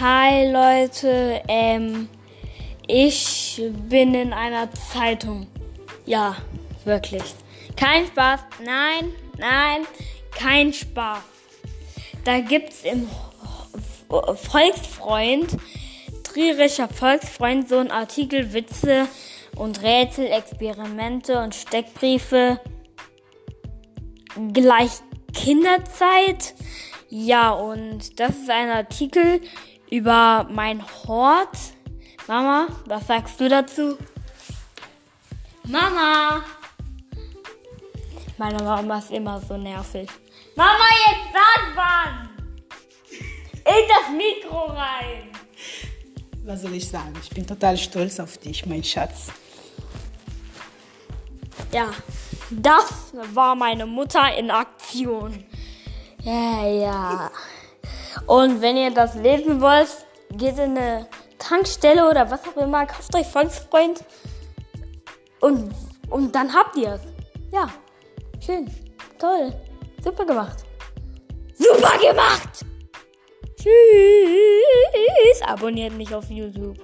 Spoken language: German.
Hi Leute, ähm, ich bin in einer Zeitung. Ja, wirklich. Kein Spaß, nein, nein, kein Spaß. Da gibt's im Volksfreund, trierischer Volksfreund, so ein Artikel, Witze und Rätsel, Experimente und Steckbriefe. Gleich Kinderzeit. Ja, und das ist ein Artikel über mein Hort. Mama, was sagst du dazu? Mama! Meine Mama ist immer so nervig. Mama, jetzt sag was! In das Mikro rein! Was soll ich sagen? Ich bin total stolz auf dich, mein Schatz. Ja, das war meine Mutter in Aktion. Ja, ja. Und wenn ihr das lesen wollt, geht in eine Tankstelle oder was auch immer, kauft euch Volksfreund und, und dann habt ihr es. Ja, schön, toll, super gemacht. Super gemacht! Tschüss! Abonniert mich auf YouTube.